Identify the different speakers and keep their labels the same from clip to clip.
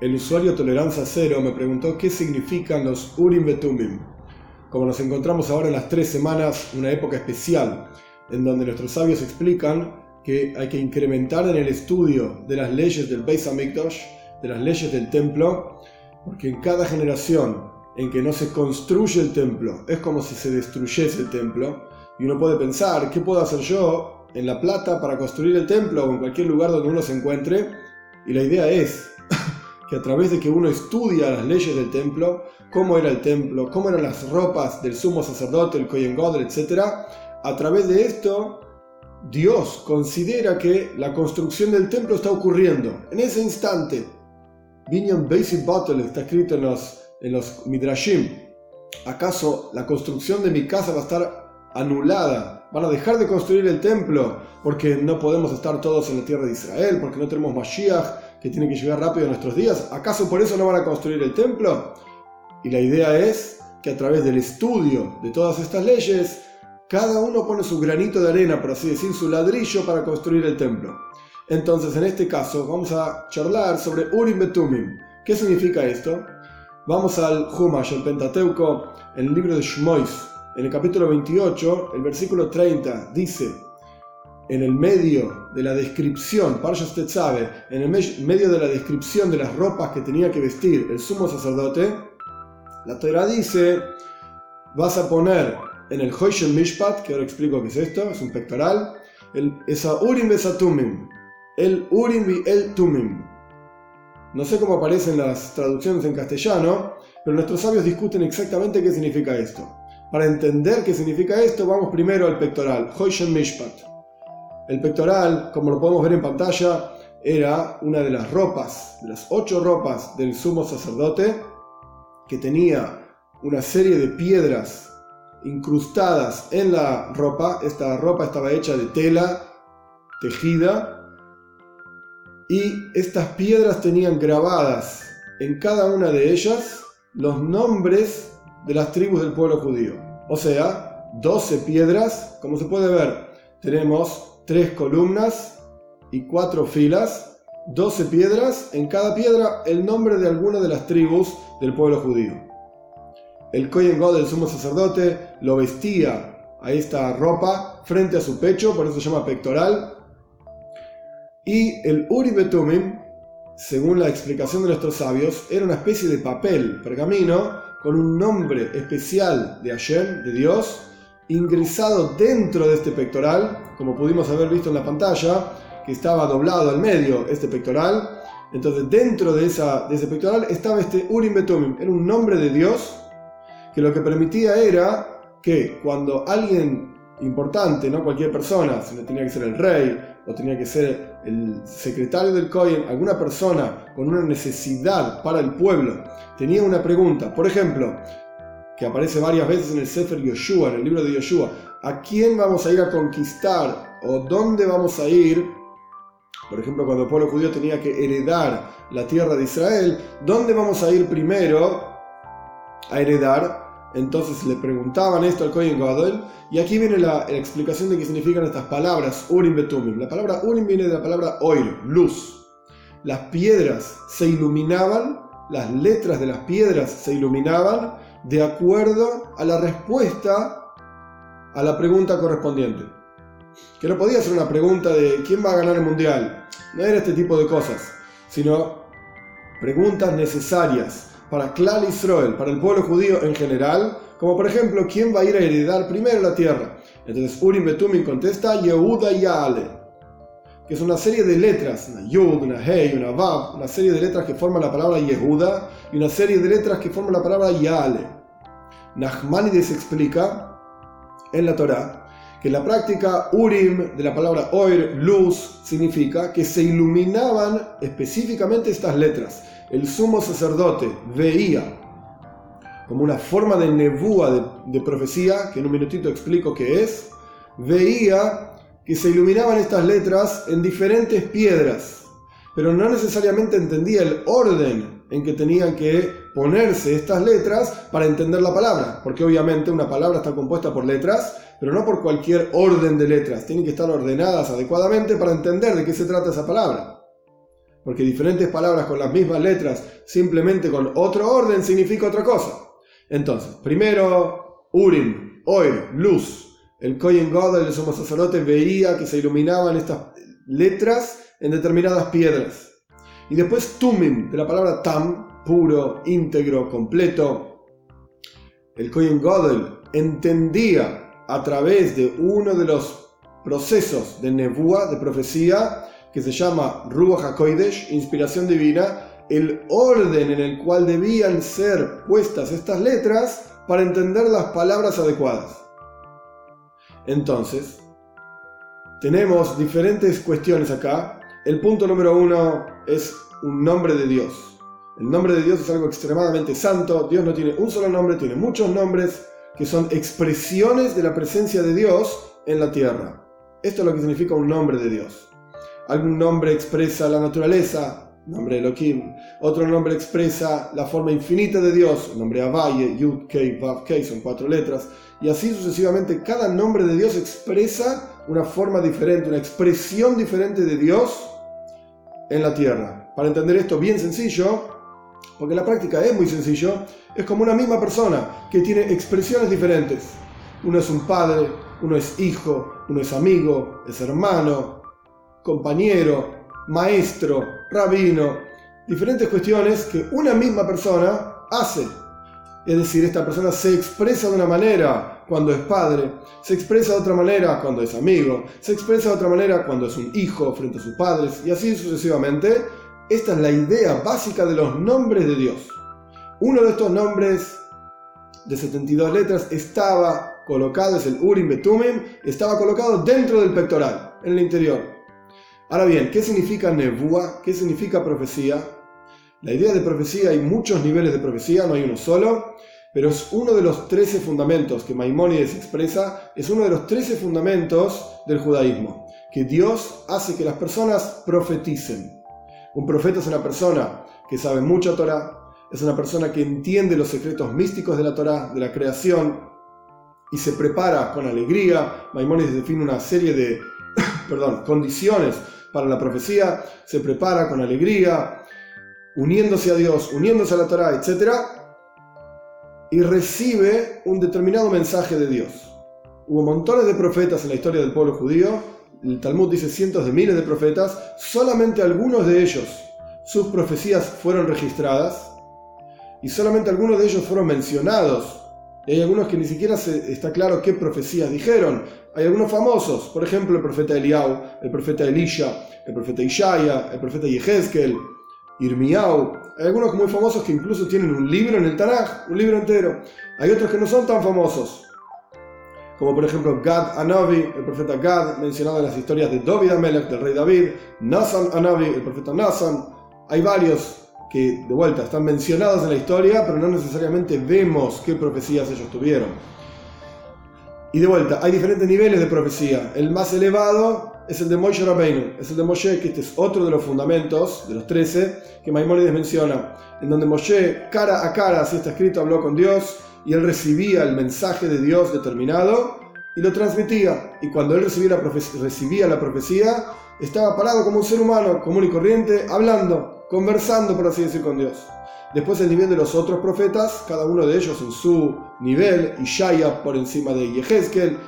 Speaker 1: El usuario Tolerancia Cero me preguntó qué significan los Urim Betumim. Como nos encontramos ahora en las tres semanas, una época especial, en donde nuestros sabios explican que hay que incrementar en el estudio de las leyes del Beis Hamikdash, de las leyes del templo, porque en cada generación en que no se construye el templo es como si se destruyese el templo, y uno puede pensar, ¿qué puedo hacer yo en La Plata para construir el templo o en cualquier lugar donde uno se encuentre? Y la idea es que a través de que uno estudia las leyes del templo, cómo era el templo, cómo eran las ropas del sumo sacerdote, el Kohen Godel, etc., a través de esto Dios considera que la construcción del templo está ocurriendo en ese instante. Binyan Basic Battle está escrito en los, en los Midrashim. ¿Acaso la construcción de mi casa va a estar anulada? ¿Van a dejar de construir el templo porque no podemos estar todos en la tierra de Israel? ¿Porque no tenemos Mashiach que tiene que llegar rápido en nuestros días? ¿Acaso por eso no van a construir el templo? Y la idea es que a través del estudio de todas estas leyes, cada uno pone su granito de arena, por así decir, su ladrillo para construir el templo. Entonces, en este caso, vamos a charlar sobre Urim Betumim. ¿Qué significa esto? Vamos al Humash, el Pentateuco, en el libro de Shmois, en el capítulo 28, el versículo 30, dice, en el medio de la descripción, Parshas Tetzabe, en el medio de la descripción de las ropas que tenía que vestir el sumo sacerdote, la Torah dice, vas a poner en el Hoishen Mishpat, que ahora explico qué es esto, es un pectoral, el, esa Urim Besatumim, el Urim y el Tumim. No sé cómo aparecen las traducciones en castellano, pero nuestros sabios discuten exactamente qué significa esto. Para entender qué significa esto, vamos primero al pectoral, Hoishen Mishpat. El pectoral, como lo podemos ver en pantalla, era una de las ropas, de las ocho ropas del sumo sacerdote, que tenía una serie de piedras incrustadas en la ropa. Esta ropa estaba hecha de tela tejida y estas piedras tenían grabadas en cada una de ellas los nombres de las tribus del pueblo judío. O sea, 12 piedras, como se puede ver, tenemos tres columnas y cuatro filas, 12 piedras, en cada piedra el nombre de alguna de las tribus del pueblo judío. El Kohen God, el sumo sacerdote, lo vestía a esta ropa frente a su pecho, por eso se llama pectoral. Y el Uri Betumim, según la explicación de nuestros sabios, era una especie de papel, pergamino, con un nombre especial de Hashem, de Dios, ingresado dentro de este pectoral, como pudimos haber visto en la pantalla, que estaba doblado al medio este pectoral. Entonces, dentro de, esa, de ese pectoral estaba este Urim Betumim, era un nombre de Dios que lo que permitía era que cuando alguien importante, no cualquier persona, sino tenía que ser el rey o tenía que ser el secretario del Cohen, alguna persona con una necesidad para el pueblo, tenía una pregunta, por ejemplo, que aparece varias veces en el Sefer Yoshua, en el libro de Yoshua, ¿a quién vamos a ir a conquistar o dónde vamos a ir? Por ejemplo, cuando el pueblo judío tenía que heredar la tierra de Israel, ¿dónde vamos a ir primero a heredar? Entonces le preguntaban esto al Kohen Gadol, y aquí viene la, explicación de qué significan estas palabras, Urim Betumim. La palabra Urim viene de la palabra Oir, luz. Las piedras se iluminaban, las letras de las piedras se iluminaban de acuerdo a la respuesta a la pregunta correspondiente. Que no podía ser una pregunta de quién va a ganar el mundial, no era este tipo de cosas, sino preguntas necesarias para Klal Israel, para el pueblo judío en general, como por ejemplo, ¿quién va a ir a heredar primero la tierra? Entonces Urim Betumim contesta Yehuda Ale, que es una serie de letras, una Yud, una Hei, una Vav, una serie de letras que forman la palabra Yehuda y una serie de letras que forman la palabra Yale. Nachmanides explica en la Torah que la práctica Urim de la palabra Oir, luz, significa que se iluminaban específicamente estas letras. El sumo sacerdote veía como una forma de nebúa de, profecía, que en un minutito explico qué es, veía que se iluminaban estas letras en diferentes piedras, pero no necesariamente entendía el orden en que tenían que ponerse estas letras para entender la palabra, porque obviamente una palabra está compuesta por letras, pero no por cualquier orden de letras, tienen que estar ordenadas adecuadamente para entender de qué se trata esa palabra. porque diferentes palabras con las mismas letras, simplemente con otro orden, significa otra cosa. Entonces, primero, Urim, Oir, luz. El Kohen Gadol, el sumo sacerdote, veía que se iluminaban estas letras en determinadas piedras. Y después Tumim, de la palabra Tam, puro, íntegro, completo. El Kohen Gadol entendía a través de uno de los procesos de Nebúa, de profecía, que se llama Ruach HaKoidesh, inspiración divina, el orden en el cual debían ser puestas estas letras para entender las palabras adecuadas. Entonces, tenemos diferentes cuestiones acá. El punto número uno es un nombre de Dios. El nombre de Dios es algo extremadamente santo. Dios no tiene un solo nombre, tiene muchos nombres que son expresiones de la presencia de Dios en la tierra. Esto es lo que significa un nombre de Dios. Algún nombre expresa la naturaleza, nombre Elohim. Otro nombre expresa la forma infinita de Dios, nombre Abaye, Yud, Kei, Vav, Kei, son cuatro letras. Y así sucesivamente, cada nombre de Dios expresa una forma diferente, una expresión diferente de Dios en la tierra. Para entender esto bien sencillo, porque la práctica es muy sencillo, es como una misma persona que tiene expresiones diferentes. Uno es un padre, uno es hijo, uno es amigo, es hermano, compañero, maestro, rabino, diferentes cuestiones que una misma persona hace es decir, esta persona se expresa de una manera cuando es padre, se expresa de otra manera cuando es amigo, se expresa de otra manera cuando es un hijo frente a sus padres y así sucesivamente. Esta es la idea básica de los nombres de Dios. Uno de estos nombres de 72 letras estaba colocado, es el Urim Betumim, estaba colocado dentro del pectoral, en el interior. Ahora bien, ¿qué significa Nebúa? ¿Qué significa profecía? La idea de profecía, hay muchos niveles de profecía, no hay uno solo, pero es uno de los 13 fundamentos que Maimónides expresa, es uno de los 13 fundamentos del judaísmo, que Dios hace que las personas profeticen. Un profeta es una persona que sabe mucho Torah, es una persona que entiende los secretos místicos de la Torah, de la creación, y se prepara con alegría. Maimónides define una serie de perdón, condiciones para la profecía, se prepara con alegría, uniéndose a Dios, uniéndose a la Torah, etc. Y recibe un determinado mensaje de Dios. Hubo montones de profetas en la historia del pueblo judío, el Talmud dice cientos de miles de profetas, solamente algunos de ellos, sus profecías fueron registradas y solamente algunos de ellos fueron mencionados. Hay algunos que ni siquiera está claro qué profecías dijeron. Hay algunos famosos, por ejemplo el profeta Eliau, el profeta Elisha, el profeta Ishaya, el profeta Yehezkel, Irmiau. Hay algunos muy famosos que incluso tienen un libro en el Tanaj, un libro entero. Hay otros que no son tan famosos, como por ejemplo Gad Anavi, el profeta Gad, mencionado en las historias de David Amelech, del rey David, Nasan Anavi, el profeta Nasan. Hay varios que de vuelta están mencionados en la historia, pero no necesariamente vemos qué profecías ellos tuvieron. Y de vuelta, hay diferentes niveles de profecía. El más elevado es el de Moshe Rabbeinu, es el de Moshe, que este es otro de los fundamentos, de los 13, que Maimonides menciona, en donde Moshe, cara a cara, así está escrito, habló con Dios y él recibía el mensaje de Dios determinado y lo transmitía. Y cuando él recibía la, recibía la profecía, estaba parado como un ser humano común y corriente, hablando, conversando, por así decir, con Dios. Después el nivel de los otros profetas, cada uno de ellos en su nivel, Ishaya por encima de Yehezkel,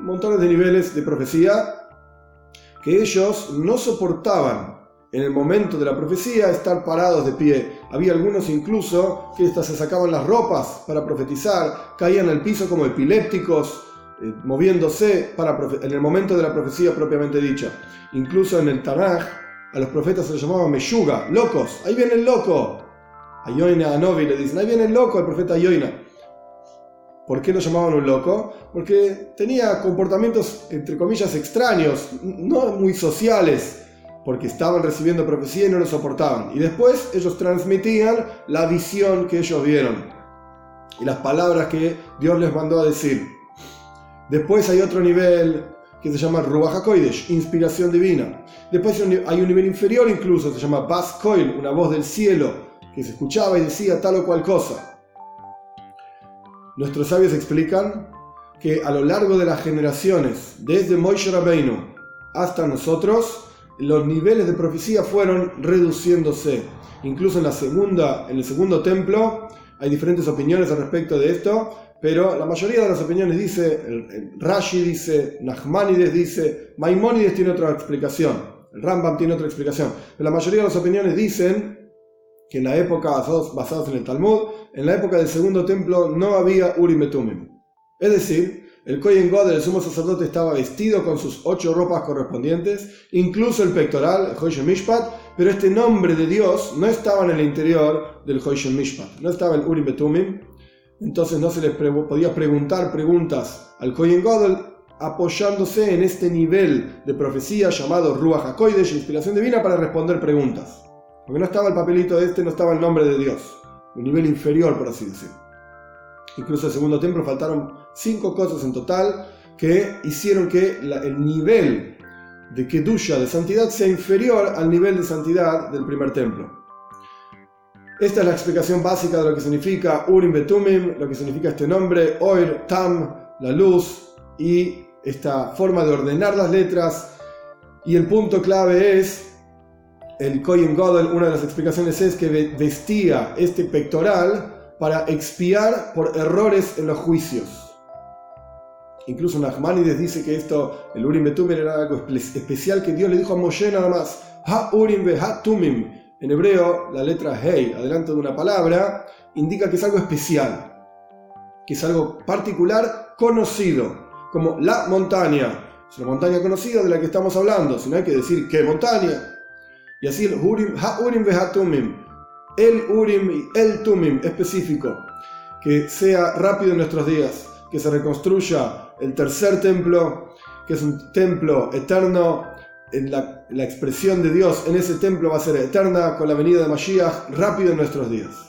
Speaker 1: montones de niveles de profecía, que ellos no soportaban en el momento de la profecía estar parados de pie. Había algunos incluso que hasta se sacaban las ropas para profetizar, caían al piso como epilépticos, eh, moviéndose para en el momento de la profecía propiamente dicha. Incluso en el Tanaj a los profetas se les llamaba Meyuga, locos, ahí viene el loco. A Yoina, a le dicen, ahí viene el loco, el profeta Yoina. ¿Por qué lo llamaban un loco? Porque tenía comportamientos, entre comillas, extraños, no muy sociales, porque estaban recibiendo profecía y no lo soportaban. Y después ellos transmitían la visión que ellos vieron y las palabras que Dios les mandó a decir. Después hay otro nivel que se llama Ruach HaKoidesh, inspiración divina. Después hay un nivel inferior incluso, se llama Bas Koil, una voz del cielo, que se escuchaba y decía tal o cual cosa. Nuestros sabios explican que a lo largo de las generaciones, desde Moishe Rabbeinu hasta nosotros, los niveles de profecía fueron reduciéndose. Incluso en, la segunda, en el segundo templo hay diferentes opiniones al respecto de esto, pero la mayoría de las opiniones dice, Rashi dice, Nachmanides dice, Maimónides tiene otra explicación, el Rambam tiene otra explicación, pero la mayoría de las opiniones dicen que en la época, basados, en el Talmud, en la época del segundo templo no había Urim Betumim. Es decir, el Kohen God, el sumo sacerdote, estaba vestido con sus ocho ropas correspondientes, incluso el pectoral, el Mishpat, pero este nombre de Dios no estaba en el interior del Hoyshen Mishpat, no estaba en Urim Betumim, entonces no se les podía preguntar preguntas al Kohen Godel apoyándose en este nivel de profecía llamado Ruach HaKoidesh, inspiración divina, para responder preguntas. Porque no estaba el papelito este, no estaba el nombre de Dios, un nivel inferior, por así decirlo. Incluso el segundo templo faltaron cinco cosas en total que hicieron que el nivel de Kedusha, de santidad, sea inferior al nivel de santidad del primer templo. Esta es la explicación básica de lo que significa Urim Betumim, lo que significa este nombre, Oir, Tam, la luz, y esta forma de ordenar las letras. Y el punto clave es, el Kohen Godel, una de las explicaciones es que vestía este pectoral para expiar por errores en los juicios. Incluso Nachmanides dice que esto, el Urim Betumim era algo especial que Dios le dijo a Moshe nada más, Ha Urim Ha Tumim en hebreo, la letra Hei, adelante de una palabra, indica que es algo especial, que es algo particular, conocido, como la montaña. Es una montaña conocida de la que estamos hablando, si no hay que decir qué montaña. Y así el Urim, Ha-Urim tumim. El Urim y el Tumim específico, que sea rápido en nuestros días, que se reconstruya el tercer templo, que es un templo eterno. La, la expresión de Dios en ese templo va a ser eterna con la venida de Mashiach rápido en nuestros días.